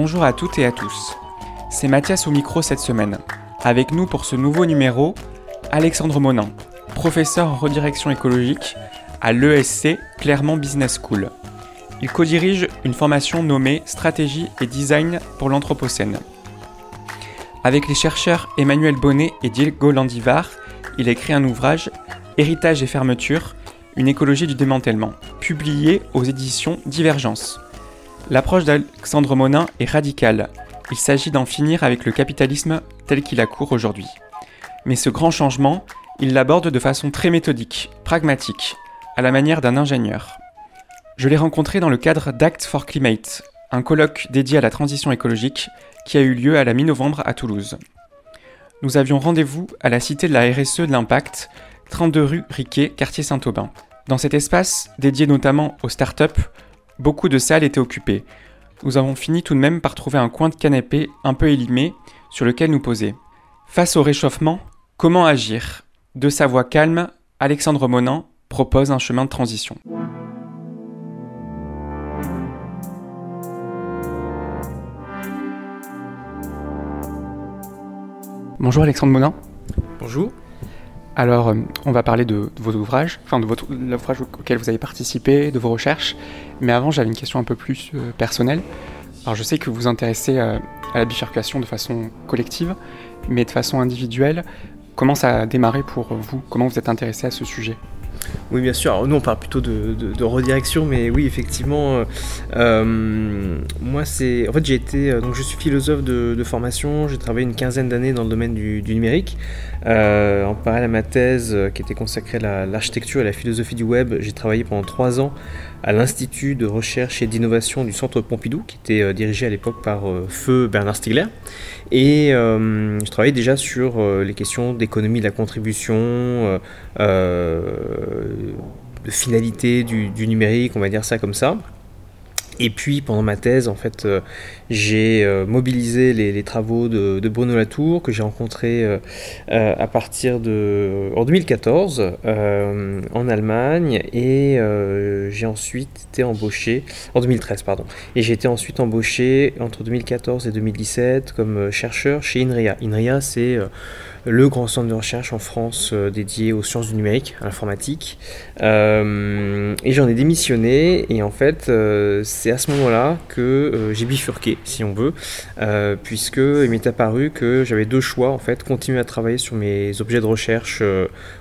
Bonjour à toutes et à tous. C'est Mathias au micro cette semaine. Avec nous pour ce nouveau numéro, Alexandre Monin, professeur en redirection écologique à l'ESC Clermont Business School. Il co-dirige une formation nommée Stratégie et Design pour l'Anthropocène. Avec les chercheurs Emmanuel Bonnet et Diego Landivar, il écrit un ouvrage Héritage et fermeture, une écologie du démantèlement, publié aux éditions Divergence. L'approche d'Alexandre Monin est radicale. Il s'agit d'en finir avec le capitalisme tel qu'il a cours aujourd'hui. Mais ce grand changement, il l'aborde de façon très méthodique, pragmatique, à la manière d'un ingénieur. Je l'ai rencontré dans le cadre d'Act for Climate, un colloque dédié à la transition écologique qui a eu lieu à la mi-novembre à Toulouse. Nous avions rendez-vous à la cité de la RSE de l'Impact, 32 rue Riquet, quartier Saint-Aubin. Dans cet espace, dédié notamment aux startups, beaucoup de salles étaient occupées. Nous avons fini tout de même par trouver un coin de canapé un peu élimé sur lequel nous poser. Face au réchauffement, comment agir? De sa voix calme, Alexandre Monin propose un chemin de transition. Bonjour Alexandre Monin. Bonjour. Alors, euh, on va parler de, de vos ouvrages, enfin de votre l'ouvrage auquel vous avez participé, de vos recherches. Mais avant, j'avais une question un peu plus euh, personnelle. Alors, je sais que vous vous intéressez euh, à la bifurcation de façon collective, mais de façon individuelle. Comment ça a démarré pour vous? Comment vous êtes intéressé à ce sujet? Oui, bien sûr. Nous, on parle plutôt de, redirection, mais oui, effectivement, euh, euh, moi, c'est. En fait, j'ai été. euh, Donc, je suis philosophe de, formation. J'ai travaillé une quinzaine d'années dans le domaine du, numérique. En parallèle à ma thèse, qui était consacrée à la- l'architecture et la philosophie du web, j'ai travaillé pendant trois ans à l'Institut de recherche et d'innovation du Centre Pompidou, qui était dirigé à l'époque par Feu Bernard Stiegler. Et je travaillais déjà sur les questions d'économie de la contribution, finalité du, numérique, on va dire ça comme ça. Et puis pendant ma thèse, en fait, euh, j'ai euh, mobilisé les, travaux de, Bruno Latour, que j'ai rencontré euh, euh, à partir de en 2014 euh, en Allemagne, et euh, j'ai ensuite été embauché en 2013, pardon. Et j'ai ensuite embauché entre 2014 et 2017 comme euh, chercheur chez INRIA. INRIA, c'est euh, le grand centre de recherche en France euh, dédié aux sciences du numérique, à l'informatique. Euh, et j'en ai démissionné, et en fait, euh, c'est à ce moment-là que j'ai bifurqué, si on veut, puisque il m'est apparu que j'avais deux choix, en fait, continuer à travailler sur mes objets de recherche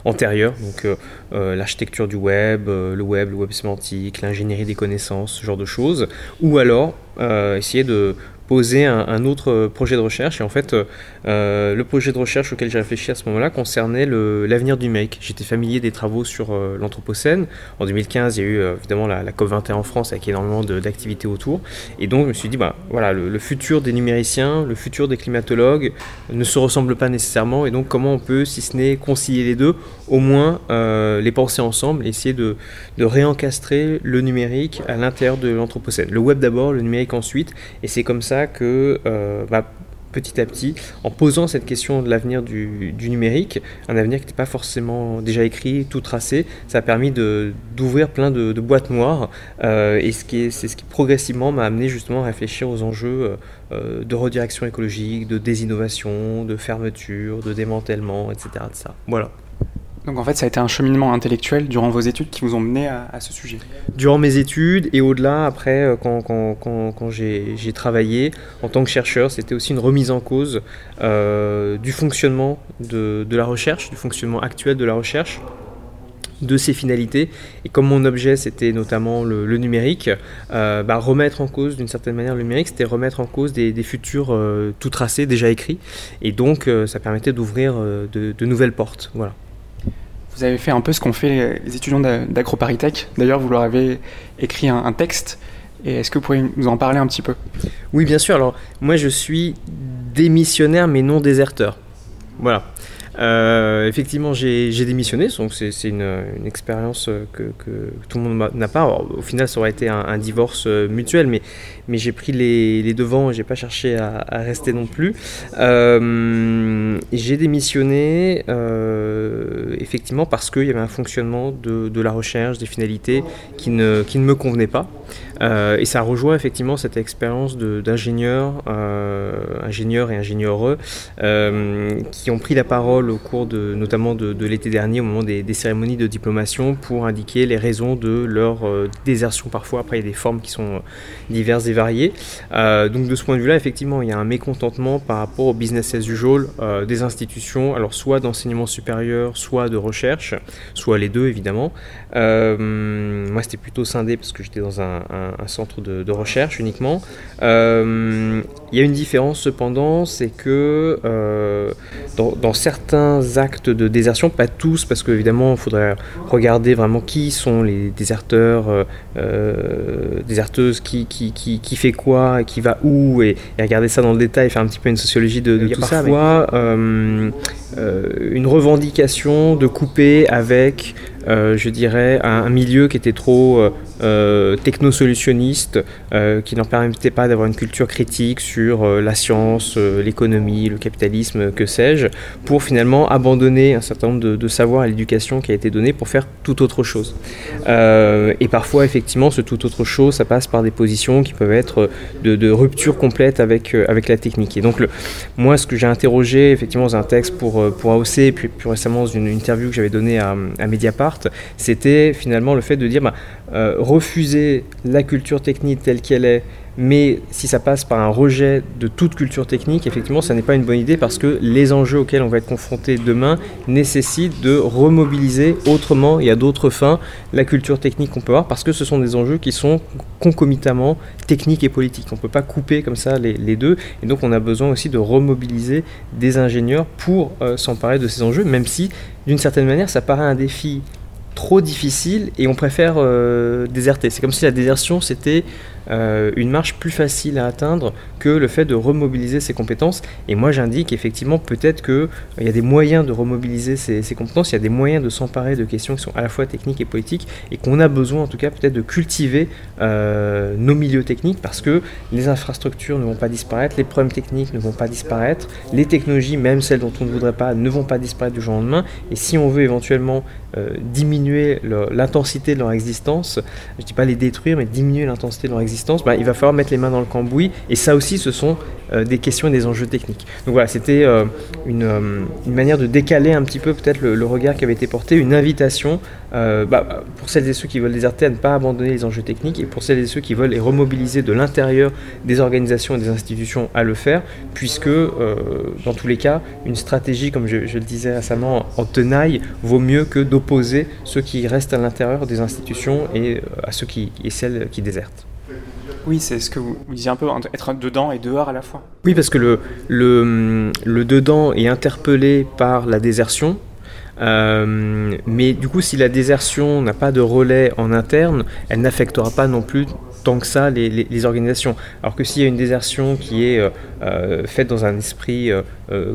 antérieurs, donc l'architecture du web, le web, le web sémantique, l'ingénierie des connaissances, ce genre de choses, ou alors essayer de poser un, autre euh, projet de recherche. Et en fait, euh, euh, le projet de recherche auquel j'ai réfléchi à ce moment-là concernait l'avenir du numérique. J'étais familier des travaux sur l'Anthropocène. En 2015, il y a eu évidemment la, la COP21 en France avec énormément d'activités autour. Et donc, je me suis dit, bah, voilà, le, futur des numériciens, le futur des climatologues ne se ressemblent pas nécessairement. Et donc, comment on peut, si ce n'est concilier les deux, au moins les penser ensemble et essayer de réencastrer le numérique à l'intérieur de l'Anthropocène. Le web d'abord, le numérique ensuite. Et c'est comme ça que, euh, bah, petit à petit, en posant cette question de l'avenir du, numérique, un avenir qui n'était pas forcément déjà écrit, tout tracé, ça a permis d'ouvrir plein de, boîtes noires. euh, et c'est ce qui progressivement m'a amené justement à réfléchir aux enjeux euh, de redirection écologique, de désinnovation, de fermeture, de démantèlement, etc. de ça. Voilà. Donc en fait, ça a été un cheminement intellectuel durant vos études qui vous ont mené à, ce sujet. durant mes études et au-delà, après, euh, quand, j'ai travaillé en tant que chercheur, c'était aussi une remise en cause euh, du fonctionnement de, de la recherche, du fonctionnement actuel de la recherche. de ces finalités. Et comme mon objet c'était notamment le, numérique, euh, bah, remettre en cause d'une certaine manière le numérique, c'était remettre en cause des, futurs tout tracés, déjà écrits. Et donc ça permettait d'ouvrir de, nouvelles portes. Voilà. Vous avez fait un peu ce qu'ont fait les étudiants d'AgroParisTech. D'ailleurs, vous leur avez écrit un, texte. Et est-ce que vous pourriez nous en parler un petit peu? Oui, bien sûr. Alors, moi, je suis démissionnaire, mais non déserteur. Voilà. Euh, effectivement, j'ai démissionné, donc c'est une, expérience que, tout le monde n'a pas. au final, ça aurait été un, divorce euh, mutuel, mais, j'ai pris les, devants et j'ai pas cherché à, rester non plus. Euh, j'ai démissionné effectivement parce qu'il y avait un fonctionnement de, la recherche, des finalités qui ne, qui ne me convenaient pas. Et ça rejoint effectivement cette expérience d'ingénieurs, ingénieurs et ingénieureux qui ont pris la parole au cours de, notamment de, l'été dernier, au moment des, cérémonies de diplomation, pour indiquer les raisons de leur euh, désertion parfois. Après, il y a des formes qui sont euh, diverses et variées. Euh, donc de ce point de vue-là, effectivement, il y a un mécontentement par rapport au business as usual des institutions, alors soit d'enseignement supérieur, soit de recherche, soit les deux évidemment. moi, c'était plutôt scindé parce que j'étais dans un, centre de, recherche uniquement. il y a une différence cependant, c'est que dans, dans certains actes de désertion, pas tous, parce qu'évidemment, il faudrait regarder vraiment qui sont les déserteurs, euh, euh, déserteuses, qui, qui, qui, qui, fait quoi, qui va où, et, regarder ça dans le détail, faire un petit peu une sociologie de, tout ça. Parfois, euh, une revendication de couper avec euh, je dirais, un, milieu qui était trop euh, euh, technosolutionniste, qui n'en permettait pas d'avoir une culture critique sur la science, l'économie, le capitalisme, que sais-je, pour finalement abandonner un certain nombre de, savoirs et l'éducation qui a été donnée pour faire tout autre chose. et parfois, effectivement, ce tout autre chose, ça passe par des positions qui peuvent être de, rupture complète avec, avec la technique. Et donc, moi, ce que j'ai interrogé, effectivement, dans un texte pour, pour AOC, puis plus récemment dans une interview que j'avais donnée à, à Mediapart, c'était finalement le fait de dire bah, euh, refuser la culture technique telle qu'elle est, mais si ça passe par un rejet de toute culture technique, effectivement, ça n'est pas une bonne idée parce que les enjeux auxquels on va être confronté demain nécessitent de remobiliser autrement et à d'autres fins la culture technique qu'on peut avoir parce que ce sont des enjeux qui sont concomitamment techniques et politiques. On ne peut pas couper comme ça les, deux et donc on a besoin aussi de remobiliser des ingénieurs pour euh, s'emparer de ces enjeux, même si d'une certaine manière ça paraît un défi trop difficile et on préfère euh, déserter. C'est comme si la désertion c'était euh, une marche plus facile à atteindre que le fait de remobiliser ses compétences. Et moi j'indique effectivement peut-être qu'il euh, y a des moyens de remobiliser ses, compétences, il y a des moyens de s'emparer de questions qui sont à la fois techniques et politiques et qu'on a besoin en tout cas peut-être de cultiver nos milieux techniques parce que les infrastructures ne vont pas disparaître, les problèmes techniques ne vont pas disparaître, les technologies, même celles dont on ne voudrait pas, ne vont pas disparaître du jour au lendemain. Et si on veut éventuellement diminuer l'intensité de leur existence, je dis pas les détruire, mais diminuer l'intensité de leur existence, bah, il va falloir mettre les mains dans le cambouis. Et ça aussi, ce sont euh, des questions et des enjeux techniques. Donc voilà, c'était euh, euh, une, manière de décaler un petit peu peut-être le, regard qui avait été porté, une invitation bah, pour celles et ceux qui veulent déserter à ne pas abandonner les enjeux techniques et pour celles et ceux qui veulent les remobiliser de l'intérieur des organisations et des institutions à le faire, puisque dans tous les cas, une stratégie, comme je, je le disais récemment, en tenaille vaut mieux que d'opposer ceux qui restent à l'intérieur des institutions et à ceux qui, et celles qui désertent. Oui, c'est ce que vous, disiez un peu, être dedans et dehors à la fois. Oui, parce que le, le, le dedans est interpellé par la désertion, euh, mais du coup, si la désertion n'a pas de relais en interne, elle n'affectera pas non plus tant que ça les, organisations. Alors que s'il y a une désertion qui est euh, euh, faite dans un esprit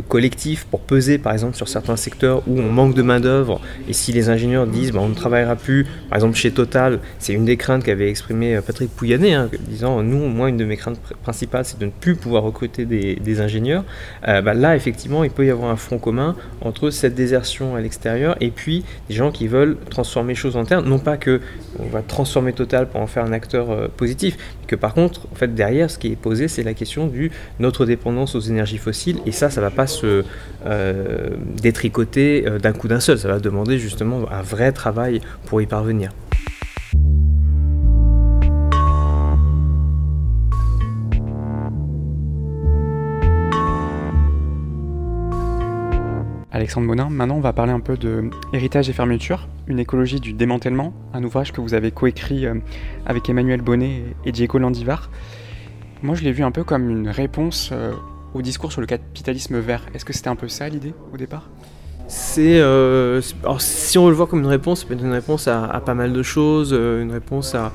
collectif pour peser par exemple sur certains secteurs où on manque de main-d'œuvre, et si les ingénieurs disent bah, on ne travaillera plus, par exemple chez Total, c'est une des craintes qu'avait exprimé Patrick Pouyanné, hein, disant nous, moi, une de mes craintes principales, c'est de ne plus pouvoir recruter des, ingénieurs. Bah, là, effectivement, il peut y avoir un front commun entre cette désertion à extérieur, et puis des gens qui veulent transformer choses en interne. Non pas que on va transformer Total pour en faire un acteur euh, positif, mais que par contre, en fait, derrière, ce qui est posé, c'est la question du notre dépendance aux énergies fossiles, et ça, ça va pas se euh, détricoter euh, d'un coup d'un seul. Ça va demander justement un vrai travail pour y parvenir. Alexandre Monin. Maintenant, on va parler un peu de Héritage et fermeture, une écologie du démantèlement, un ouvrage que vous avez coécrit euh, avec Emmanuel Bonnet et Diego Landivar. Moi, je l'ai vu un peu comme une réponse euh, au discours sur le capitalisme vert. Est-ce que c'était un peu ça l'idée au départ? C'est euh, si on le voir comme une réponse, ça peut être une réponse à, pas mal de choses, une réponse à,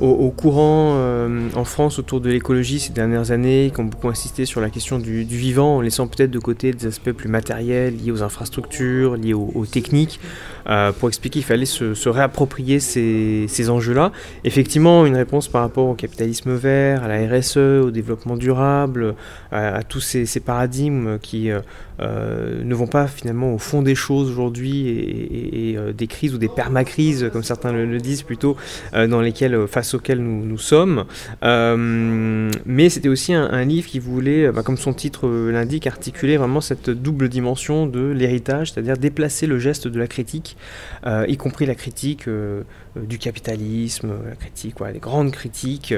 au, courant euh, en France autour de l'écologie ces dernières années, qui ont beaucoup insisté sur la question du, vivant, en laissant peut-être de côté des aspects plus matériels liés aux infrastructures, liés aux, techniques, euh, pour expliquer qu'il fallait se, réapproprier ces, enjeux-là. Effectivement, une réponse par rapport au capitalisme vert, à la RSE, au développement durable, à, tous ces, paradigmes qui euh, ne vont pas finalement au fond des choses aujourd'hui et, des crises ou des permacrises, comme certains le, disent plutôt, dans lesquelles, face auquel nous, sommes. Euh, mais c'était aussi un, livre qui voulait, bah, comme son titre l'indique, articuler vraiment cette double dimension de l'héritage, c'est-à-dire déplacer le geste de la critique, euh, y compris la critique euh, du capitalisme, la critique, les grandes critiques,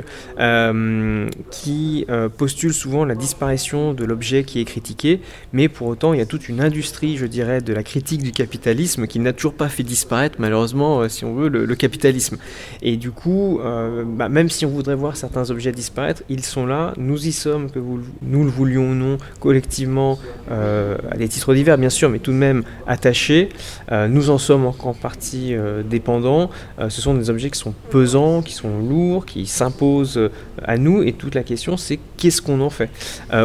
qui postulent souvent la disparition de l'objet qui est critiqué, mais pour autant il y a toute une industrie, je dirais, de la critique du capitalisme qui n'a toujours pas fait disparaître, malheureusement, si on veut, le, capitalisme. Et du coup, euh, bah, même si on voudrait voir certains objets disparaître, ils sont là, nous y sommes, que nous le voulions ou non, collectivement, euh, à des titres divers bien sûr, mais tout de même attachés. Euh, nous en sommes en partie dépendants. ce sont des objets qui sont pesants, qui sont lourds, qui s'imposent à nous, et toute la question c'est qu'est-ce qu'on en fait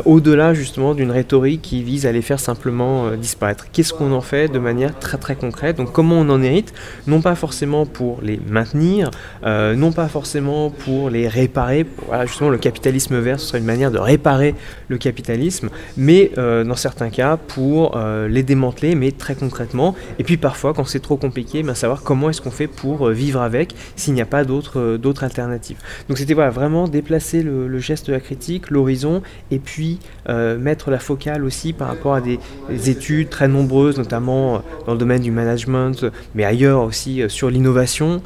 Au-delà justement d'une rhétorique qui vise à les faire simplement disparaître. Qu'est-ce qu'on en fait de manière très très concrète? Donc comment on en hérite? Non pas forcément pour les maintenir, non pas forcément pour les réparer. Voilà, justement, le capitalisme vert, serait une manière de réparer le capitalisme, mais euh, dans certains cas, pour euh, les démanteler, mais très concrètement. Et puis parfois, quand c'est trop compliqué, ben, savoir comment est-ce qu'on fait pour euh, vivre avec s'il n'y a pas d'autres d'autres alternatives. Donc c'était voilà, vraiment déplacer le, geste de la critique, l'horizon, et puis mettre la focale aussi par rapport à des, des, études très nombreuses, notamment dans le domaine du management, mais ailleurs aussi sur l'innovation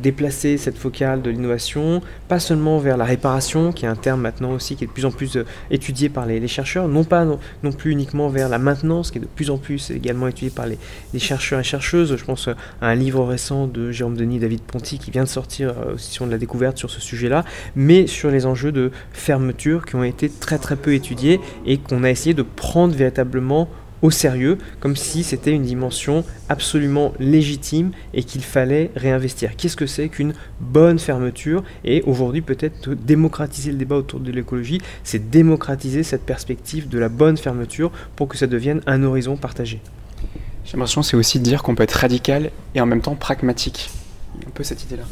déplacer cette focale de l'innovation, pas seulement vers la réparation, qui est un terme maintenant aussi qui est de plus en plus euh, étudié par les, chercheurs, non pas non, plus uniquement vers la maintenance, qui est de plus en plus également étudié par les, chercheurs et chercheuses. Je pense à un livre récent de Jérôme Denis, David Ponty, qui vient de sortir aussi sur de la découverte sur ce sujet-là, mais sur les enjeux de fermeture qui ont été très très peu étudiés et qu'on a essayé de prendre véritablement au sérieux, comme si c'était une dimension absolument légitime et qu'il fallait réinvestir. Qu'est-ce que c'est qu'une bonne fermeture Et aujourd'hui, peut-être démocratiser le débat autour de l'écologie, c'est démocratiser cette perspective de la bonne fermeture pour que ça devienne un horizon partagé? J'ai l'impression c'est aussi de dire qu'on peut être radical et en même temps pragmatique un peu cette idée-là.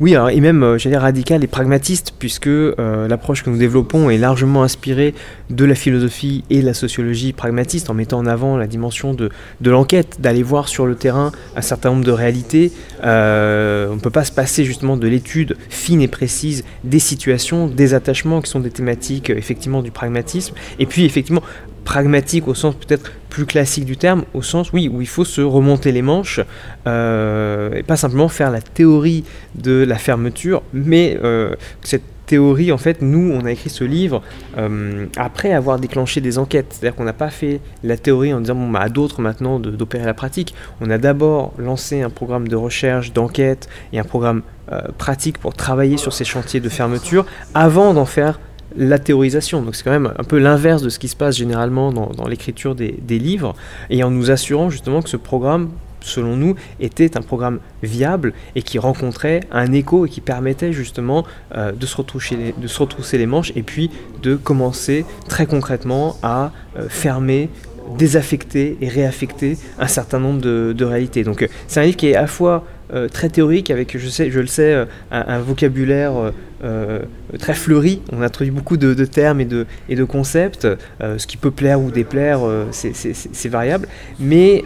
Oui, et même, euh, j'allais radical et pragmatiste, puisque euh, l'approche que nous développons est largement inspirée de la philosophie et de la sociologie pragmatiste, en mettant en avant la dimension de, de l'enquête, d'aller voir sur le terrain un certain nombre de réalités. Euh, on ne peut pas se passer justement de l'étude fine et précise des situations, des attachements qui sont des thématiques effectivement du pragmatisme, et puis effectivement pragmatique au sens peut-être plus classique du terme, au sens oui où il faut se remonter les manches euh, et pas simplement faire la théorie de la fermeture, mais euh, cette théorie, en fait, nous, on a écrit ce livre euh, après avoir déclenché des enquêtes. C'est-à-dire qu'on n'a pas fait la théorie en disant bon, bah, à d'autres maintenant d'opérer la pratique. On a d'abord lancé un programme de recherche, d'enquête et un programme pratique pour travailler sur ces chantiers de fermeture avant d'en faire la théorisation. Donc c'est quand même un peu l'inverse de ce qui se passe généralement dans, l'écriture des, livres, et en nous assurant justement que ce programme, selon nous, était un programme viable et qui rencontrait un écho et qui permettait justement euh, de, se retrousser les, manches et puis de commencer très concrètement à euh, fermer désaffecter et réaffecter un certain nombre de, réalités. Donc euh, c'est un livre qui est à la fois très théorique avec, je, sais, je le sais, un vocabulaire euh, très fleuri. On introduit beaucoup de, termes et de, et de concepts. Euh, ce qui peut plaire ou déplaire, euh, c'est variable. Mais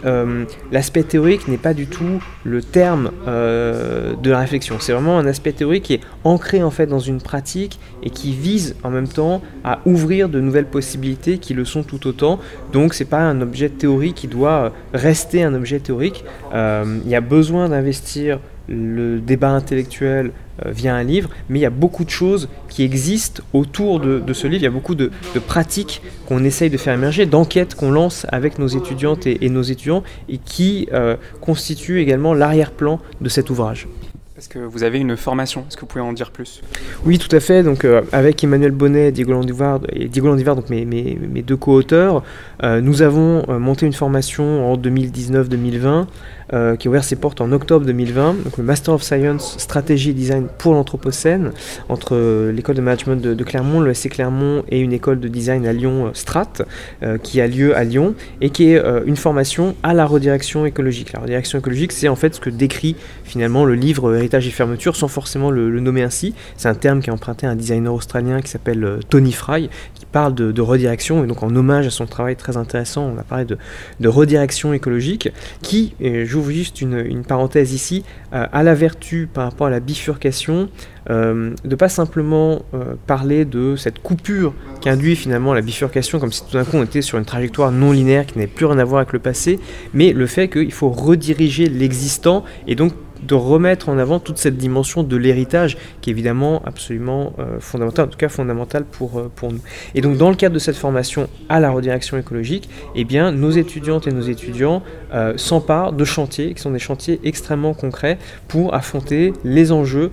l'aspect théorique n'est pas du tout le terme de la réflexion. C'est vraiment un aspect théorique qui est ancré en fait dans une pratique et qui vise en même temps à ouvrir de nouvelles possibilités qui le sont tout autant. Donc c'est pas un objet théorique qui doit rester un objet théorique. Il y a besoin d'investir le débat intellectuel via un livre, mais il y a beaucoup de choses qui existent autour de, ce livre. Il y a beaucoup de, pratiques qu'on essaye de faire émerger, d'enquêtes qu'on lance avec nos étudiantes et, nos étudiants, et qui constituent également l'arrière-plan de cet ouvrage. Est-ce que vous avez une formation? Est-ce que vous pouvez en dire plus? Oui, tout à fait. Donc, euh, avec Emmanuel Bonnet et Diego Landivard, et Diego Landivard donc mes, mes, mes deux co-auteurs, euh, nous avons euh, monté une formation en 2019-2020 euh, qui a ouvert ses portes en octobre 2020, donc le Master of Science Stratégie et Design pour l'Anthropocène, entre euh, l'école de management de, Clermont, le SC Clermont et une école de design à Lyon, euh, Strat, qui a lieu à Lyon, et qui est une formation à la redirection écologique. La redirection écologique, c'est en fait ce que décrit finalement le livre Héritage et fermeture, sans forcément le, nommer ainsi. C'est un terme qui est emprunté à un designer australien qui s'appelle Tony Fry, qui parle de, redirection, et donc en hommage à son travail très intéressant, on a parlé de, redirection écologique, qui, j'ouvre juste une, parenthèse ici, euh, à la vertu par rapport à la bifurcation, euh, de pas simplement euh, parler de cette coupure qu'induit finalement la bifurcation, comme si tout d'un coup on était sur une trajectoire non linéaire qui n'avait plus rien à voir avec le passé, mais le fait qu'il faut rediriger l'existant et donc de remettre en avant toute cette dimension de l'héritage qui est évidemment absolument euh, fondamentale, en tout cas fondamentale pour, euh, pour nous. Et donc dans le cadre de cette formation à la redirection écologique, eh bien, nos étudiantes et nos étudiants euh, s'emparent de chantiers qui sont des chantiers extrêmement concrets pour affronter les enjeux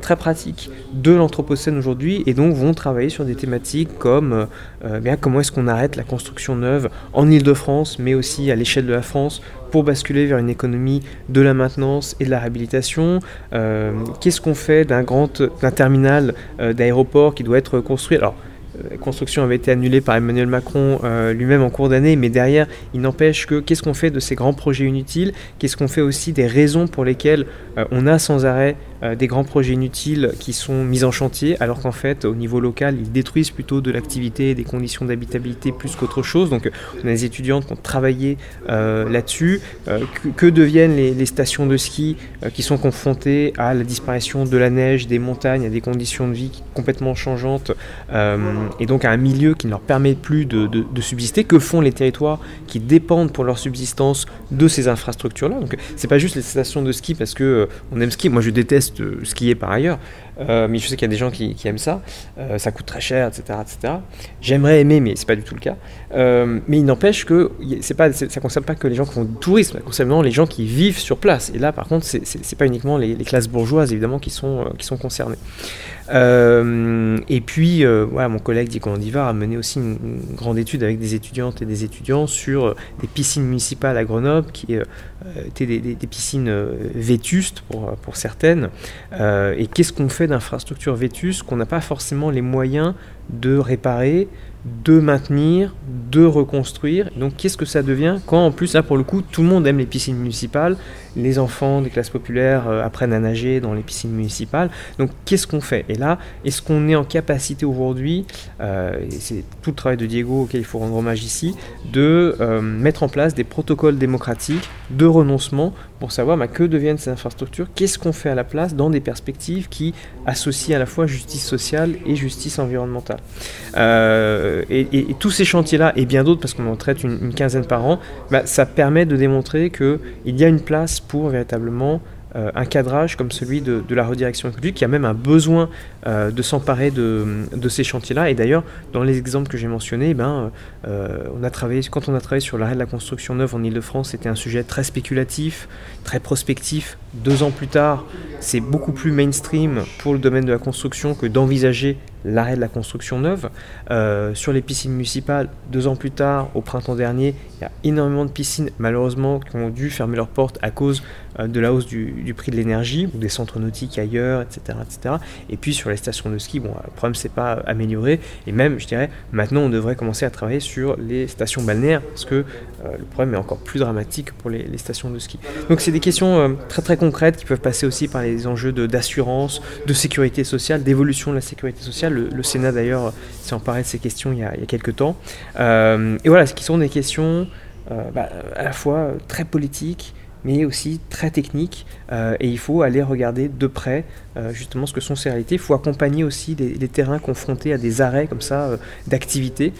très pratiques de l'Anthropocène aujourd'hui et donc vont travailler sur des thématiques comme bien, comment est-ce qu'on arrête la construction neuve en Ile-de-France mais aussi à l'échelle de la France pour basculer vers une économie de la maintenance et de la réhabilitation. Euh, Qu'est-ce qu'on fait d'un grand d'un terminal euh, d'aéroport qui doit être construit? Alors, euh, la construction avait été annulée par Emmanuel Macron lui-même en cours d'année, mais derrière, il n'empêche que qu'est-ce qu'on fait de ces grands projets inutiles? Qu'est-ce qu'on fait aussi des raisons pour lesquelles on a sans arrêt euh, des grands projets inutiles qui sont mis en chantier, alors qu'en fait, au niveau local, ils détruisent plutôt de l'activité, des conditions d'habitabilité plus qu'autre chose. Donc, on a des étudiantes qui ont travaillé euh, là-dessus. Euh, que, deviennent les, stations de ski qui sont confrontées à la disparition de la neige, des montagnes, à des conditions de vie complètement changeantes, et donc à un milieu qui ne leur permet plus de, de, subsister Que font les territoires qui dépendent pour leur subsistance de ces infrastructures-là? Donc, c'est pas juste les stations de ski parce que on aime ski. Moi, je déteste de skier par ailleurs, euh, mais je sais qu'il y a des gens qui, aiment ça. Euh, ça coûte très cher, etc. etc. J'aimerais aimer, mais c'est pas du tout le cas. Euh, mais il n'empêche que pas, ça ne concerne pas que les gens qui font du tourisme, ça concerne les gens qui vivent sur place. Et là, par contre, c'est pas uniquement les, classes bourgeoises, évidemment, qui sont, qui sont concernées. et puis, voilà, mon collègue Diego Andivar a mené aussi une, grande étude avec des étudiantes et des étudiants sur des piscines municipales à Grenoble, qui étaient des, des, piscines vétustes pour, pour certaines. et qu'est-ce qu'on fait d'infrastructures vétustes qu'on n'a pas forcément les moyens de réparer, de maintenir, de reconstruire. Donc qu'est-ce que ça devient quand en plus là pour le coup tout le monde aime les piscines municipales, les enfants des classes populaires euh, apprennent à nager dans les piscines municipales. Donc qu'est-ce qu'on fait? Et là, est-ce qu'on est en capacité aujourd'hui, euh, et c'est tout le travail de Diego auquel il faut rendre hommage ici, de euh, mettre en place des protocoles démocratiques de renoncement pour savoir bah, que deviennent ces infrastructures, qu'est-ce qu'on fait à la place dans des perspectives qui associent à la fois justice sociale et justice environnementale. et, tous ces chantiers-là, et bien d'autres, parce qu'on en traite une, quinzaine par an, bah, ça permet de démontrer qu'il y a une place pour véritablement euh, un cadrage comme celui de, la redirection écologique, qui a même un besoin euh, de s'emparer de, ces chantiers-là. Et d'ailleurs, dans les exemples que j'ai mentionnés, eh ben, euh, on a travaillé, quand on a travaillé sur l'arrêt de la construction neuve en Ile-de-France, c'était un sujet très spéculatif, très prospectif. Deux ans plus tard, c'est beaucoup plus mainstream pour le domaine de la construction que d'envisager l'arrêt de la construction neuve. sur les piscines municipales, deux ans plus tard, au printemps dernier, il y a énormément de piscines, malheureusement, qui ont dû fermer leurs portes à cause de la hausse du, prix de l'énergie ou des centres nautiques ailleurs, etc., etc. Et puis sur les stations de ski, bon, le problème c'est pas amélioré. Et même, je dirais, maintenant on devrait commencer à travailler sur les stations balnéaires parce que euh, le problème est encore plus dramatique pour les, stations de ski. Donc c'est des questions euh, très très concrètes qui peuvent passer aussi par les enjeux d'assurance, de, sécurité sociale, d'évolution de la sécurité sociale. Le, Sénat d'ailleurs s'est emparé de ces questions il y a, il quelques temps. Euh, et voilà, ce qui sont des questions bah, à la fois très politiques, mais aussi très techniques, et il faut aller regarder de près justement ce que sont ces réalités. Il faut accompagner aussi les, terrains confrontés à des arrêts comme ça d'activité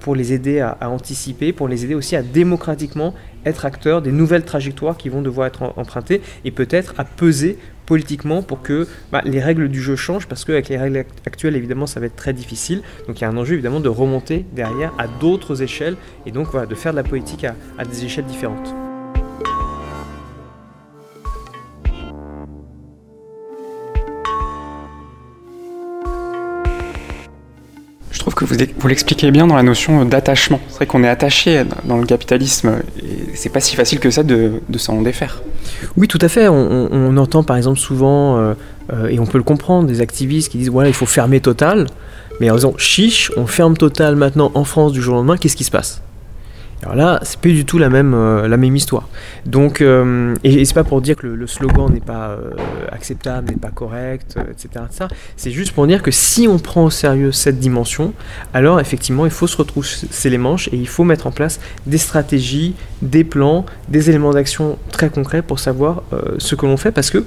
pour les aider à, anticiper, pour les aider aussi à démocratiquement être acteurs des nouvelles trajectoires qui vont devoir être empruntées et peut-être à peser politiquement pour que bah, les règles du jeu changent parce qu'avec les règles actuelles évidemment ça va être très difficile donc il y a un enjeu évidemment de remonter derrière à d'autres échelles et donc voilà, de faire de la politique à des échelles différentes. Vous l'expliquez bien dans la notion d'attachement. C'est vrai qu'on est attaché dans le capitalisme et c'est pas si facile que ça de, s'en défaire. Oui, tout à fait. On, entend par exemple souvent, euh, euh, et on peut le comprendre, des activistes qui disent voilà, il faut fermer Total. Mais en disant chiche, on ferme Total maintenant en France du jour au lendemain, qu'est-ce qui se passe? Alors là, c'est plus du tout la même, euh, la même histoire. Donc, euh, et, c'est pas pour dire que le, slogan n'est pas euh, acceptable, n'est pas correct, etc. C'est juste pour dire que si on prend au sérieux cette dimension, alors effectivement, il faut se retrousser les manches et il faut mettre en place des stratégies, des plans, des éléments d'action très concrets pour savoir ce que l'on fait, parce que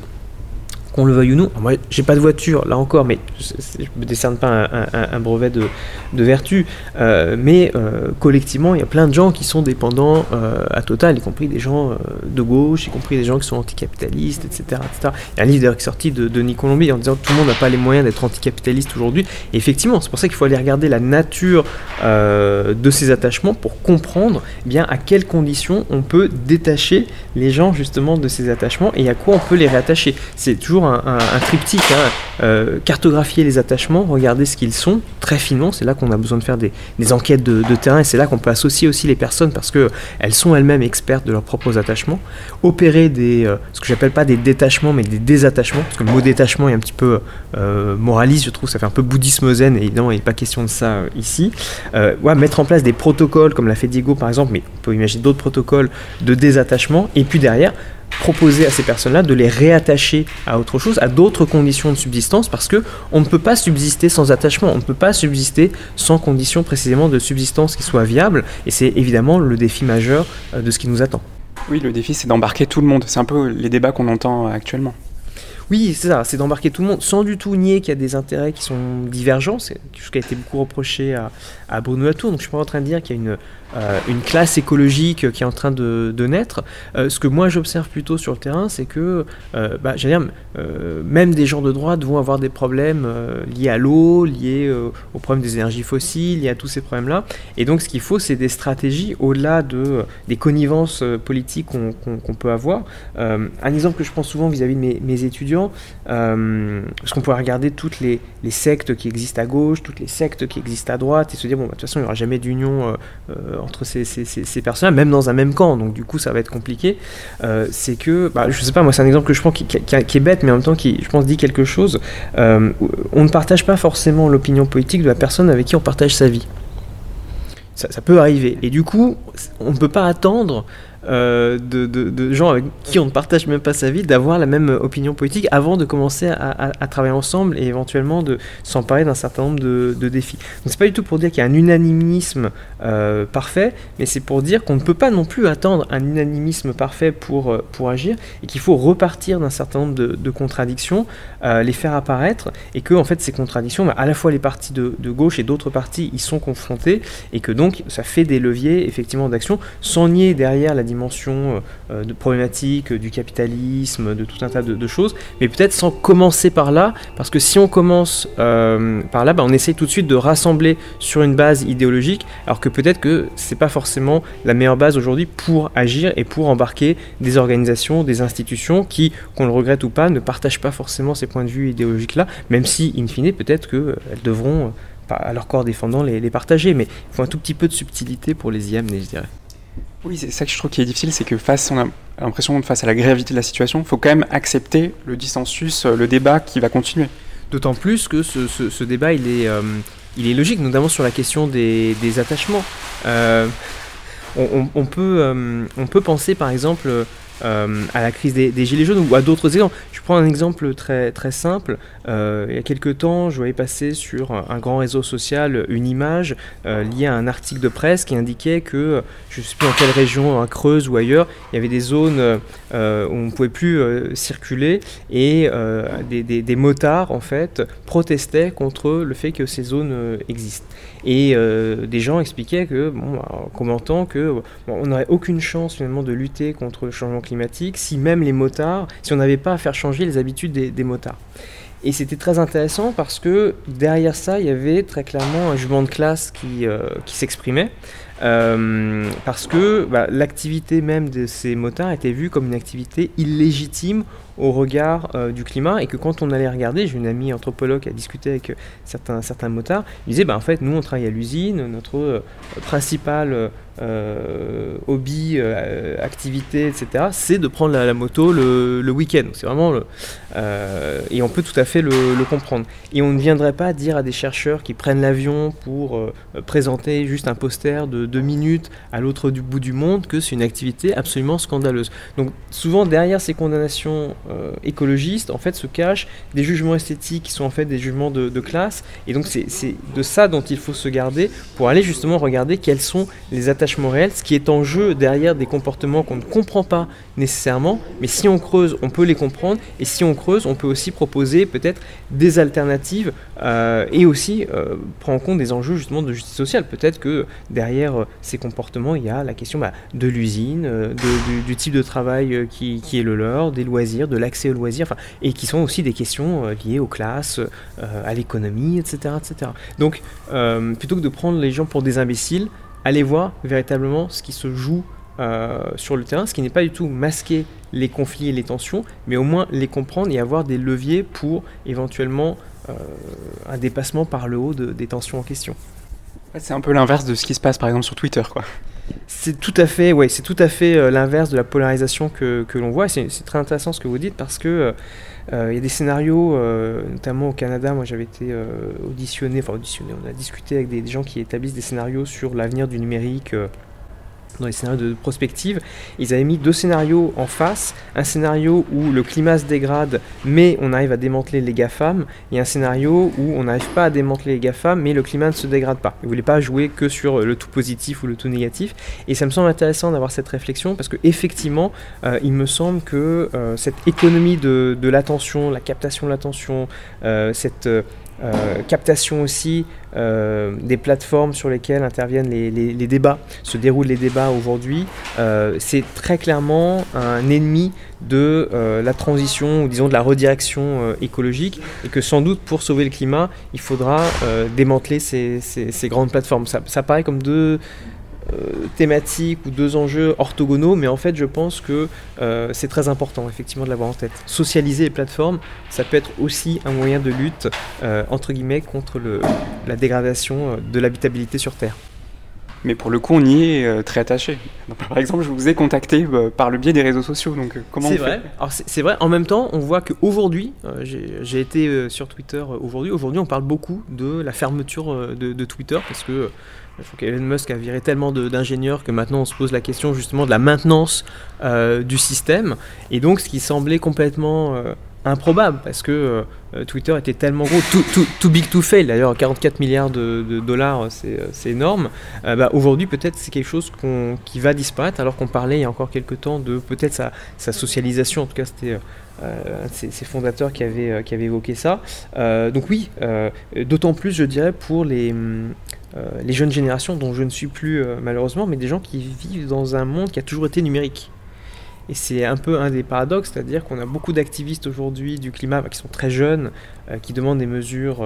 qu'on le veuille ou non. Moi, j'ai pas de voiture, là encore, mais je ne me décerne pas un, brevet de, vertu. Euh, mais euh, collectivement, il y a plein de gens qui sont dépendants euh, à Total, y compris des gens de gauche, y compris des gens qui sont anticapitalistes, etc. etc. Il y a un livre d'ailleurs qui est sorti de Denis en disant que tout le monde n'a pas les moyens d'être anticapitaliste aujourd'hui. Et effectivement, c'est pour ça qu'il faut aller regarder la nature de ces attachements pour comprendre eh bien à quelles conditions on peut détacher les gens justement de ces attachements et à quoi on peut les réattacher. C'est toujours un, triptyque, hein. euh, cartographier les attachements, regarder ce qu'ils sont très finement, c'est là qu'on a besoin de faire des, enquêtes de, terrain et c'est là qu'on peut associer aussi les personnes parce qu'elles sont elles-mêmes expertes de leurs propres attachements, opérer des, euh, ce que j'appelle pas des détachements mais des désattachements, parce que le mot détachement est un petit peu euh, moraliste, je trouve, ça fait un peu bouddhisme zen et il n'est pas question de ça ici. Mettre en place des protocoles comme l'a fait Diego par exemple, mais on peut imaginer d'autres protocoles de désattachement et puis derrière proposer à ces personnes-là de les réattacher à autre chose, à d'autres conditions de subsistance, parce que on ne peut pas subsister sans attachement, on ne peut pas subsister sans conditions précisément de subsistance qui soient viables, et c'est évidemment le défi majeur euh, de ce qui nous attend. Oui, le défi, c'est d'embarquer tout le monde. C'est un peu les débats qu'on entend actuellement. Oui, c'est ça, c'est d'embarquer tout le monde, sans du tout nier qu'il y a des intérêts qui sont divergents. C'est ce qui a été beaucoup reproché à, à Bruno Latour. Donc je suis pas en train de dire qu'il y a une, euh, une classe écologique qui est en train de, naître. Euh, ce que moi j'observe plutôt sur le terrain, c'est que euh, bah, dire, même des gens de droite vont avoir des problèmes liés à l'eau, liés au problème des énergies fossiles, liés à tous ces problèmes-là. Et donc ce qu'il faut, c'est des stratégies au-delà de, des connivences politiques qu'on peut avoir. un exemple que je pense souvent vis-à-vis de mes, mes étudiants, parce qu'on pourrait regarder toutes les, les, sectes qui existent à gauche, toutes les sectes qui existent à droite, et se dire, bon, bah, de toute façon, il n'y aura jamais d'union entre ces, ces, ces, personnes même dans un même camp, donc du coup ça va être compliqué, euh, c'est que, bah, je sais pas, moi c'est un exemple que je prends qui, est bête, mais en même temps qui, je pense, dit quelque chose. Euh, on ne partage pas forcément l'opinion politique de la personne avec qui on partage sa vie. Ça, ça peut arriver. Et du coup, on ne peut pas attendre euh, de, gens avec qui on ne partage même pas sa vie, d'avoir la même opinion politique avant de commencer à, travailler ensemble et éventuellement de s'emparer d'un certain nombre de, défis. Donc c'est pas du tout pour dire qu'il y a un unanimisme euh, parfait, mais c'est pour dire qu'on ne peut pas non plus attendre un unanimisme parfait pour, euh, pour agir et qu'il faut repartir d'un certain nombre de, contradictions, les faire apparaître et que en fait ces contradictions, bah, à la fois les partis de, gauche et d'autres partis y sont confrontés et que donc ça fait des leviers effectivement d'action sans nier derrière la dimension dimension euh, de problématiques du capitalisme, de tout un tas de, choses, mais peut-être sans commencer par là, parce que si on commence euh, par là, bah, on essaye tout de suite de rassembler sur une base idéologique, alors que peut-être que c'est pas forcément la meilleure base aujourd'hui pour agir et pour embarquer des organisations, des institutions qui, qu'on le regrette ou pas, ne partagent pas forcément ces points de vue idéologiques-là, même si, in fine, peut-être qu'elles devront, à leur corps défendant, les, les partager, mais il faut un tout petit peu de subtilité pour les y amener, je dirais. Oui, c'est ça que je trouve qui est difficile, c'est que face, on l'impression face à la gravité de la situation, il faut quand même accepter le dissensus, euh, le débat qui va continuer. D'autant plus que ce, débat, il est, euh, il est logique, notamment sur la question des, attachements. Euh, on, peut, on peut penser par exemple à la crise des, Gilets jaunes ou à d'autres exemples. Je prends un exemple très, très simple. il y a quelques temps, je voyais passer sur un grand réseau social une image liée à un article de presse qui indiquait que, je ne sais plus dans quelle région, à Creuse ou ailleurs, il y avait des zones où on ne pouvait plus circuler et des, motards en fait protestaient contre le fait que ces zones existent. Et euh, des gens expliquaient que, en commentant que on n'aurait aucune chance finalement de lutter contre le changement climatique si même les motards, si on n'avait pas à faire changer les habitudes des, motards. Et c'était très intéressant parce que derrière ça, il y avait très clairement un jugement de classe qui, euh, s'exprimait. Euh, parce que bah, l'activité même de ces motards était vue comme une activité illégitime au regard euh, du climat et que quand on allait regarder, j'ai une amie anthropologue qui a discuté avec euh, certains, certains motards, il disait bah, en fait nous on travaille à l'usine, notre euh, principal hobby, activité, etc., c'est de prendre la, moto le, le week-end. C'est vraiment le, et on peut tout à fait le, le, comprendre. Et on ne viendrait pas dire à des chercheurs qui prennent l'avion pour présenter juste un poster de deux minutes à l'autre du bout du monde que c'est une activité absolument scandaleuse. Donc souvent derrière ces condamnations euh, écologistes, en fait, se cachent des jugements esthétiques qui sont en fait des jugements de, classe. Et donc, c'est de ça dont il faut se garder pour aller justement regarder quels sont les attachements réels, ce qui est en jeu derrière des comportements qu'on ne comprend pas nécessairement. Mais si on creuse, on peut les comprendre. Et si on creuse, on peut aussi proposer peut-être des alternatives euh, et aussi euh, prendre en compte des enjeux justement de justice sociale. Peut-être que derrière ces comportements, il y a la question bah, de l'usine, du, type de travail qui, qui est le leur, des loisirs, de de l'accès aux loisirs, et qui sont aussi des questions euh, liées aux classes, euh, à l'économie, etc., etc. Donc, euh, plutôt que de prendre les gens pour des imbéciles, allez voir véritablement ce qui se joue sur le terrain, ce qui n'est pas du tout masquer les conflits et les tensions, mais au moins les comprendre et avoir des leviers pour éventuellement un dépassement par le haut des tensions en question. C'est un peu l'inverse de ce qui se passe par exemple sur Twitter, quoi. C'est tout à fait, ouais, c'est tout à fait euh, l'inverse de la polarisation que, l'on voit. C'est très intéressant ce que vous dites parce que euh, euh, il y a des scénarios, notamment au Canada. Moi, j'avais été auditionné, enfin auditionné. On a discuté avec des, gens qui établissent des scénarios sur l'avenir du numérique dans les scénarios de prospective, ils avaient mis deux scénarios en face, un scénario où le climat se dégrade mais on arrive à démanteler les GAFAM, et un scénario où on n'arrive pas à démanteler les GAFAM mais le climat ne se dégrade pas. Ils ne voulaient pas jouer que sur le tout positif ou le tout négatif, et ça me semble intéressant d'avoir cette réflexion parce que effectivement, euh, il me semble que euh, cette économie de, l'attention, la captation de l'attention, euh, cette euh, captation aussi euh, des plateformes sur lesquelles interviennent les, débats, se déroulent les débats aujourd'hui, euh, c'est très clairement un ennemi de la transition ou disons de la redirection écologique et que sans doute pour sauver le climat, il faudra démanteler ces, grandes plateformes. Ça, ça paraît comme deux thématiques ou deux enjeux orthogonaux, mais en fait je pense que euh, c'est très important effectivement de l'avoir en tête. Socialiser les plateformes, ça peut être aussi un moyen de lutte euh, entre guillemets contre le, la dégradation de l'habitabilité sur Terre. Mais pour le coup, on y est très attaché. par exemple, je vous ai contacté par le biais des réseaux sociaux. Donc, comment C'est vrai. c'est vrai. En même temps, on voit qu'aujourd'hui, j'ai été sur Twitter aujourd'hui. Aujourd'hui, on parle beaucoup de la fermeture de, de Twitter parce que je trouve qu'Elon Musk a viré tellement d'ingénieurs que maintenant on se pose la question justement de la maintenance euh, du système. Et donc ce qui semblait complètement euh, improbable parce que euh, Twitter était tellement gros, too, big to fail. D'ailleurs, 44 milliards de, dollars, c'est énorme. Bah, aujourd'hui, peut-être c'est quelque chose qui va disparaître alors qu'on parlait il y a encore quelques temps de peut-être sa, sa, socialisation. En tout cas, c'était euh, ces, fondateurs qui avaient, qui avaient évoqué ça. donc oui, d'autant plus, je dirais, pour les, euh, les jeunes générations, dont je ne suis plus euh, malheureusement, mais des gens qui vivent dans un monde qui a toujours été numérique. Et c'est un peu un des paradoxes, c'est-à-dire qu'on a beaucoup d'activistes aujourd'hui du climat qui sont très jeunes, euh, qui demandent des mesures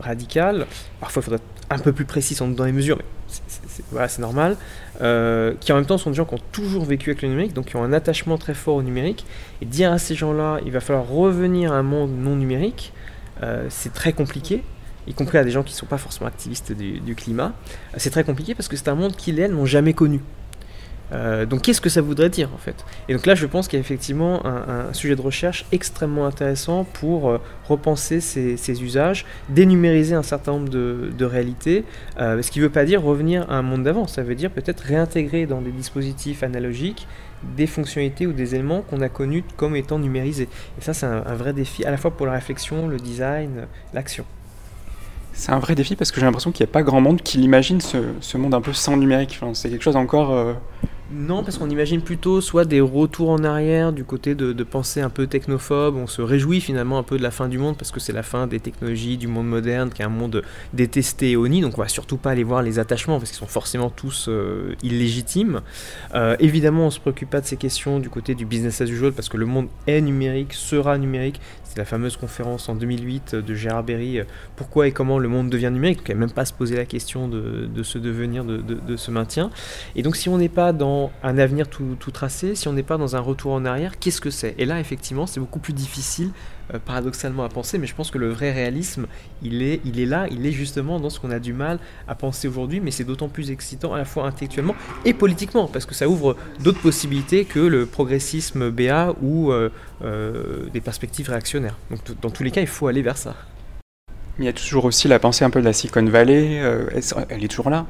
radicales. Parfois, il faudrait être un peu plus précis dans les mesures, mais c'est normal. qui en même temps sont des gens qui ont toujours vécu avec le numérique, donc qui ont un attachement très fort au numérique. Et dire à ces gens-là, il va falloir revenir à un monde non numérique, c'est très compliqué y compris à des gens qui ne sont pas forcément activistes du, climat, c'est très compliqué parce que c'est un monde qu'ils, elles, n'ont jamais connu. Euh, donc qu'est-ce que ça voudrait dire en fait? Et donc là je pense qu'il y a effectivement un, sujet de recherche extrêmement intéressant pour euh, repenser ces, usages, dénumériser un certain nombre de, réalités, euh, ce qui ne veut pas dire revenir à un monde d'avant, ça veut dire peut-être réintégrer dans des dispositifs analogiques des fonctionnalités ou des éléments qu'on a connus comme étant numérisés. Et ça c'est un, vrai défi à la fois pour la réflexion, le design, l'action. C'est un vrai défi parce que j'ai l'impression qu'il n'y a pas grand monde qui l'imagine ce, monde un peu sans numérique. c'est quelque chose encore non, parce qu'on imagine plutôt soit des retours en arrière du côté de, de pensée un peu technophobe. On se réjouit finalement un peu de la fin du monde parce que c'est la fin des technologies, du monde moderne, qui est un monde détesté et honni. Donc on va surtout pas aller voir les attachements parce qu'ils sont forcément tous euh, illégitimes. Euh, évidemment, on se préoccupe pas de ces questions du côté du business as usual parce que le monde est numérique, sera numérique. C'est la fameuse conférence en 2008 de Gérard Berry, euh, pourquoi et comment le monde devient numérique. Donc, il même pas se poser la question de, de ce devenir, de, de, de, ce maintien. Et donc si on n'est pas dans un avenir tout, tracé, si on n'est pas dans un retour en arrière, qu'est-ce que c'est? Et là, effectivement, c'est beaucoup plus difficile, euh, paradoxalement, à penser, mais je pense que le vrai réalisme, il est, il est là, il est justement dans ce qu'on a du mal à penser aujourd'hui, mais c'est d'autant plus excitant à la fois intellectuellement et politiquement, parce que ça ouvre d'autres possibilités que le progressisme BA ou euh, euh, des perspectives réactionnaires. Donc, dans tous les cas, il faut aller vers ça. Il y a toujours aussi la pensée un peu de la Silicon Valley, elle est toujours là?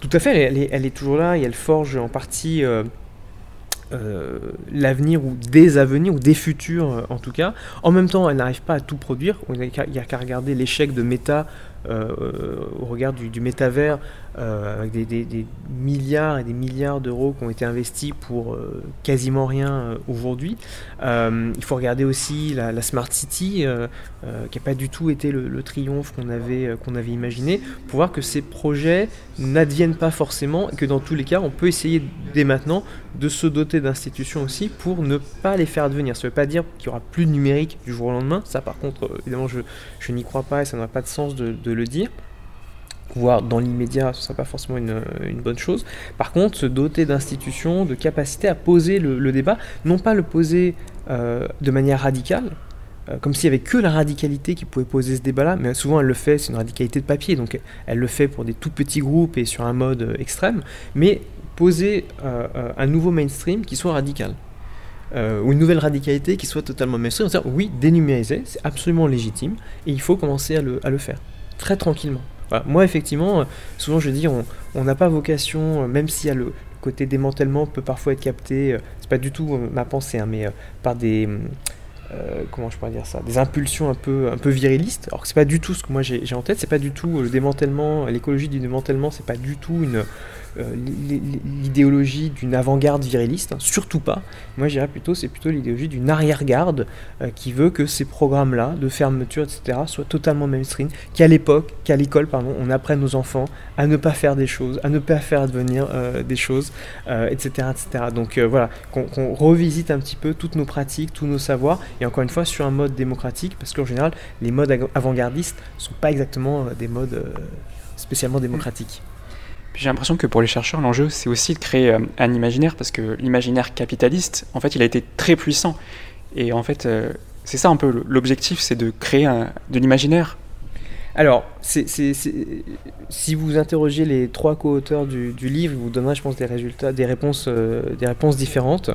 Tout à fait, elle est, toujours là et elle forge en partie euh, euh, l'avenir ou des avenirs ou des futurs euh, en tout cas. En même temps, elle n'arrive pas à tout produire. Il n'y a qu'à regarder l'échec de Meta au regard du, du métavers euh, avec des, milliards et des milliards d'euros qui ont été investis pour euh, quasiment rien euh, aujourd'hui. il faut regarder aussi la, Smart City, qui n'a pas du tout été le, triomphe qu'on avait, qu'on avait imaginé, pour voir que ces projets n'adviennent pas forcément et que dans tous les cas, on peut essayer dès maintenant de se doter d'institutions aussi pour ne pas les faire advenir. Ça ne veut pas dire qu'il n'y aura plus de numérique du jour au lendemain. Ça, par contre, évidemment, je, je n'y crois pas et ça n'a pas de sens de, de le dire voire dans l'immédiat, ce ne sera pas forcément une, bonne chose. Par contre, se doter d'institutions, de capacités à poser le, débat, non pas le poser euh, de manière radicale, euh, comme s'il n'y avait que la radicalité qui pouvait poser ce débat-là, mais souvent elle le fait, c'est une radicalité de papier, donc elle le fait pour des tout petits groupes et sur un mode euh, extrême, mais poser un nouveau mainstream qui soit radical. ou une nouvelle radicalité qui soit totalement mainstream, oui, dénumériser, c'est absolument légitime, et il faut commencer à le faire, très tranquillement moi, effectivement, euh, souvent je dis, on n'a pas vocation, euh, même s'il y le côté démantèlement peut parfois être capté, euh, c'est pas du tout ma pensée, hein, mais par des. comment je pourrais dire ça Des impulsions un peu, un peu virilistes. Alors que c'est pas du tout ce que moi j'ai en tête, c'est pas du tout le démantèlement, l'écologie du démantèlement, c'est pas du tout une l'idéologie d'une avant-garde viriliste, hein, surtout pas. Moi, je dirais plutôt, c'est plutôt l'idéologie d'une arrière-garde euh, qui veut que ces programmes-là, de fermeture, etc., soient totalement mainstream, qu'à l'époque, qu'à l'école, pardon, on apprenne aux enfants à ne pas faire des choses, à ne pas faire advenir euh, des choses, etc., etc. Donc voilà, qu'on revisite un petit peu toutes nos pratiques, tous nos savoirs, et encore une fois, sur un mode démocratique, parce qu'en général, les modes avant-gardistes ne sont pas exactement des modes spécialement démocratiques. J'ai l'impression que pour les chercheurs, l'enjeu, c'est aussi de créer euh, un imaginaire, parce que l'imaginaire capitaliste, en fait, il a été très puissant. Et en fait, euh, c'est ça un peu l'objectif, c'est de créer de l'imaginaire. Alors, si vous interrogez les trois co-auteurs du, livre, vous donnera, je pense, des résultats, des réponses, euh, des réponses différentes.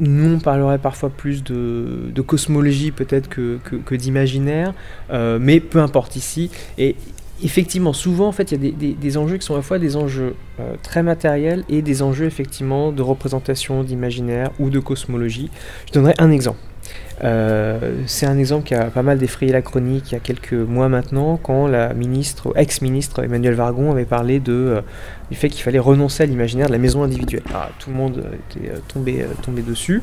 nous, on parlerait parfois plus de, cosmologie peut-être que, que d'imaginaire, mais peu importe ici. Et effectivement, souvent, en fait, il y a des, enjeux qui sont à la fois des enjeux euh, très matériels et des enjeux, effectivement, de représentation, d'imaginaire ou de cosmologie. Je donnerai un exemple. Euh, c'est un exemple qui a pas mal défrayé la chronique il y a quelques mois maintenant, quand la ministre, ex-ministre Emmanuel Vargon avait parlé euh, du fait qu'il fallait renoncer à l'imaginaire de la maison individuelle. Ah, tout le monde était tombé, tombé dessus.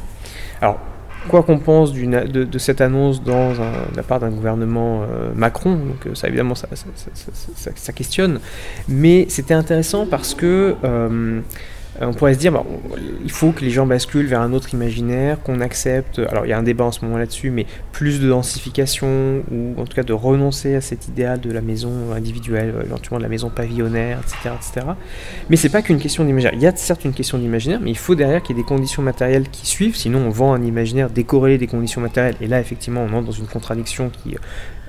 Alors, quoi qu'on pense de, cette annonce dans de la part d'un gouvernement euh, Macron, donc euh, ça évidemment ça, questionne, mais c'était intéressant parce que euh, on pourrait se dire, il faut que les gens basculent vers un autre imaginaire, qu'on accepte, alors il y a un débat en ce moment là-dessus, mais plus de densification, ou en tout cas de renoncer à cet idéal de la maison individuelle, euh, éventuellement de la maison pavillonnaire, etc. etc. Mais c'est pas qu'une question d'imaginaire. Il y a certes une question d'imaginaire, mais il faut derrière qu'il y ait des conditions matérielles qui suivent, sinon on vend un imaginaire décorrélé des conditions matérielles, et là effectivement on entre dans une contradiction qui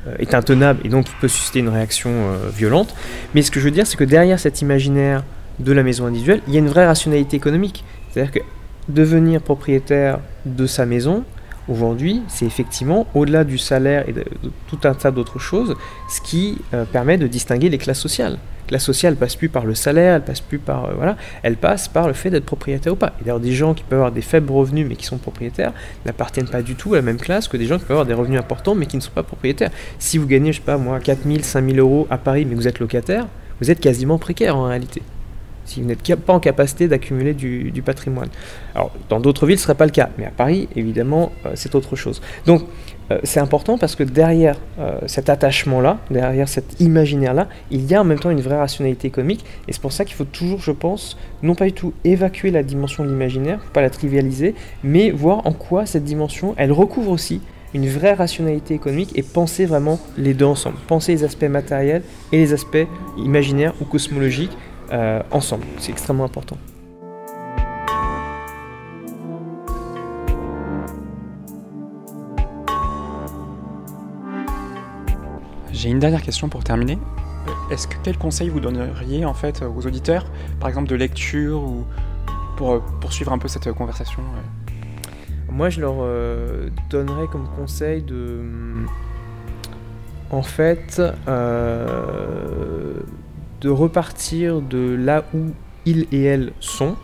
euh, est intenable et donc qui peut susciter une réaction violente. Mais ce que je veux dire, c'est que derrière cet imaginaire de la maison individuelle, il y a une vraie rationalité économique. C'est-à-dire que devenir propriétaire de sa maison, aujourd'hui, c'est effectivement, au-delà du salaire et de, tout un tas d'autres choses, ce qui euh, permet de distinguer les classes sociales. La sociale passe plus par le salaire, elle passe plus par euh, voilà, elle passe par le fait d'être propriétaire ou pas. Et d'ailleurs, des gens qui peuvent avoir des faibles revenus mais qui sont propriétaires n'appartiennent pas du tout à la même classe que des gens qui peuvent avoir des revenus importants mais qui ne sont pas propriétaires. Si vous gagnez, je sais pas moi, 4000, 5000 euros à Paris mais vous êtes locataire, vous êtes quasiment précaire en réalité si vous n'êtes pas en capacité d'accumuler du, patrimoine. Alors, dans d'autres villes, ce ne serait pas le cas, mais à Paris, évidemment, euh, c'est autre chose. Donc, euh, c'est important parce que derrière euh, cet attachement-là, derrière cet imaginaire-là, il y a en même temps une vraie rationalité économique, et c'est pour ça qu'il faut toujours, je pense, non pas du tout évacuer la dimension de l'imaginaire, pas la trivialiser, mais voir en quoi cette dimension, elle recouvre aussi une vraie rationalité économique et penser vraiment les deux ensemble. Penser les aspects matériels et les aspects imaginaires ou cosmologiques euh, ensemble. C'est extrêmement important. J'ai une dernière question pour terminer. Est-ce que quel conseil vous donneriez en fait aux auditeurs, par exemple de lecture ou pour euh, poursuivre un peu cette conversation Moi, je leur euh, donnerais comme conseil de, en fait, de repartir de là où ils et elles sont.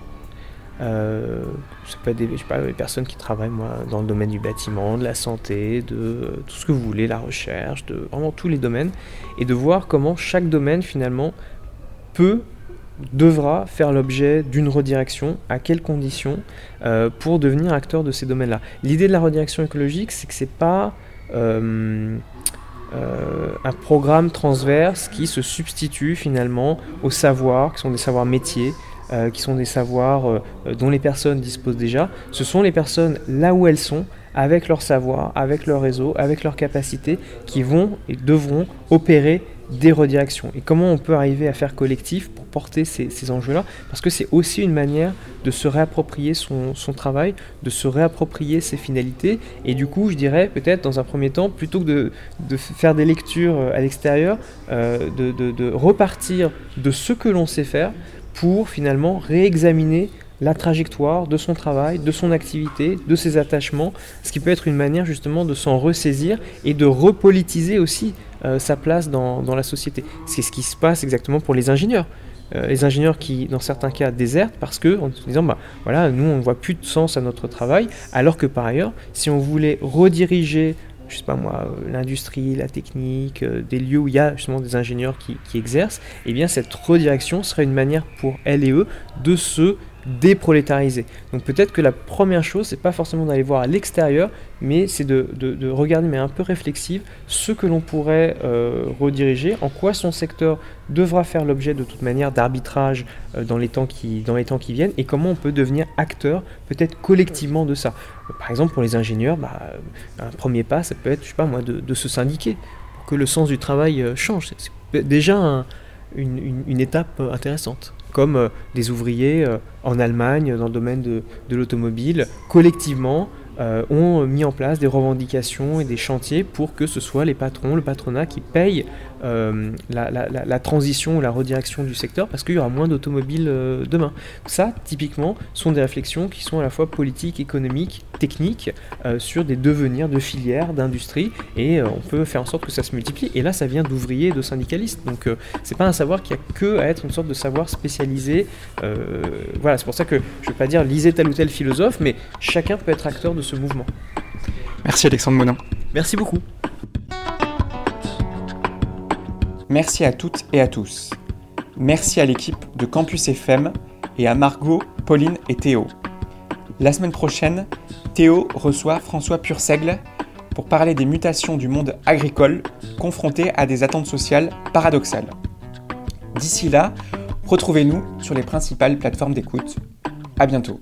Euh, c'est pas des, sais pas, des personnes qui travaillent moi, dans le domaine du bâtiment, de la santé, de euh, tout ce que vous voulez, la recherche, de vraiment tous les domaines, et de voir comment chaque domaine finalement peut, devra faire l'objet d'une redirection, à quelles conditions, euh, pour devenir acteur de ces domaines-là. L'idée de la redirection écologique, c'est que c'est pas euh, un programme transverse qui se substitue finalement aux savoirs, qui sont des savoirs métiers, euh, qui sont des savoirs euh, dont les personnes disposent déjà. Ce sont les personnes là où elles sont, avec leur savoir, avec leur réseau, avec leurs capacités, qui vont et devront opérer des redirections. Et comment on peut arriver à faire collectif pour porter ces, enjeux-là Parce que c'est aussi une manière de se réapproprier son, travail, de se réapproprier ses finalités. Et du coup, je dirais peut-être dans un premier temps, plutôt que de, faire des lectures euh, à l'extérieur, euh, de, de repartir de ce que l'on sait faire pour finalement réexaminer la trajectoire de son travail, de son activité, de ses attachements, ce qui peut être une manière justement de s'en ressaisir et de repolitiser aussi euh, sa place dans, la société. C'est ce qui se passe exactement pour les ingénieurs. Euh, les ingénieurs qui, dans certains cas, désertent parce que, en se disant, bah voilà, nous, on ne voit plus de sens à notre travail, alors que par ailleurs, si on voulait rediriger je sais pas moi, euh, l'industrie, la technique, des lieux où il y a justement des ingénieurs qui, qui exercent, eh bien cette redirection serait une manière pour elles et eux de se déprolétariser. Donc peut-être que la première chose, c'est pas forcément d'aller voir à l'extérieur, mais c'est de, de, regarder, mais un peu réflexive, ce que l'on pourrait euh, rediriger, en quoi son secteur devra faire l'objet de toute manière d'arbitrage euh, dans, les temps qui, viennent, et comment on peut devenir acteur, peut-être collectivement de ça. Par exemple, pour les ingénieurs, bah, un premier pas, ça peut être, je sais pas moi, de, se syndiquer, pour que le sens du travail euh, change. C'est déjà une étape intéressante comme euh, des ouvriers euh, en Allemagne dans le domaine de, l'automobile, collectivement euh, ont mis en place des revendications et des chantiers pour que ce soit les patrons, le patronat qui payent euh, la, transition ou la redirection du secteur parce qu'il y aura moins d'automobiles euh, demain. Ça, typiquement, sont des réflexions qui sont à la fois politiques, économiques, techniques sur des devenirs de filières, d'industrie et on peut faire en sorte que ça se multiplie. Et là, ça vient d'ouvriers et de syndicalistes. Donc, c'est pas un savoir qui a que à être une sorte de savoir spécialisé. voilà, c'est pour ça que je ne veux pas dire lisez tel ou tel philosophe, mais chacun peut être acteur de ce mouvement. Merci Alexandre Monin. Merci beaucoup. Merci à toutes et à tous. Merci à l'équipe de Campus FM et à Margot, Pauline et Théo. La semaine prochaine, Théo reçoit François Purseigle pour parler des mutations du monde agricole confronté à des attentes sociales paradoxales. D'ici là, retrouvez-nous sur les principales plateformes d'écoute. À bientôt.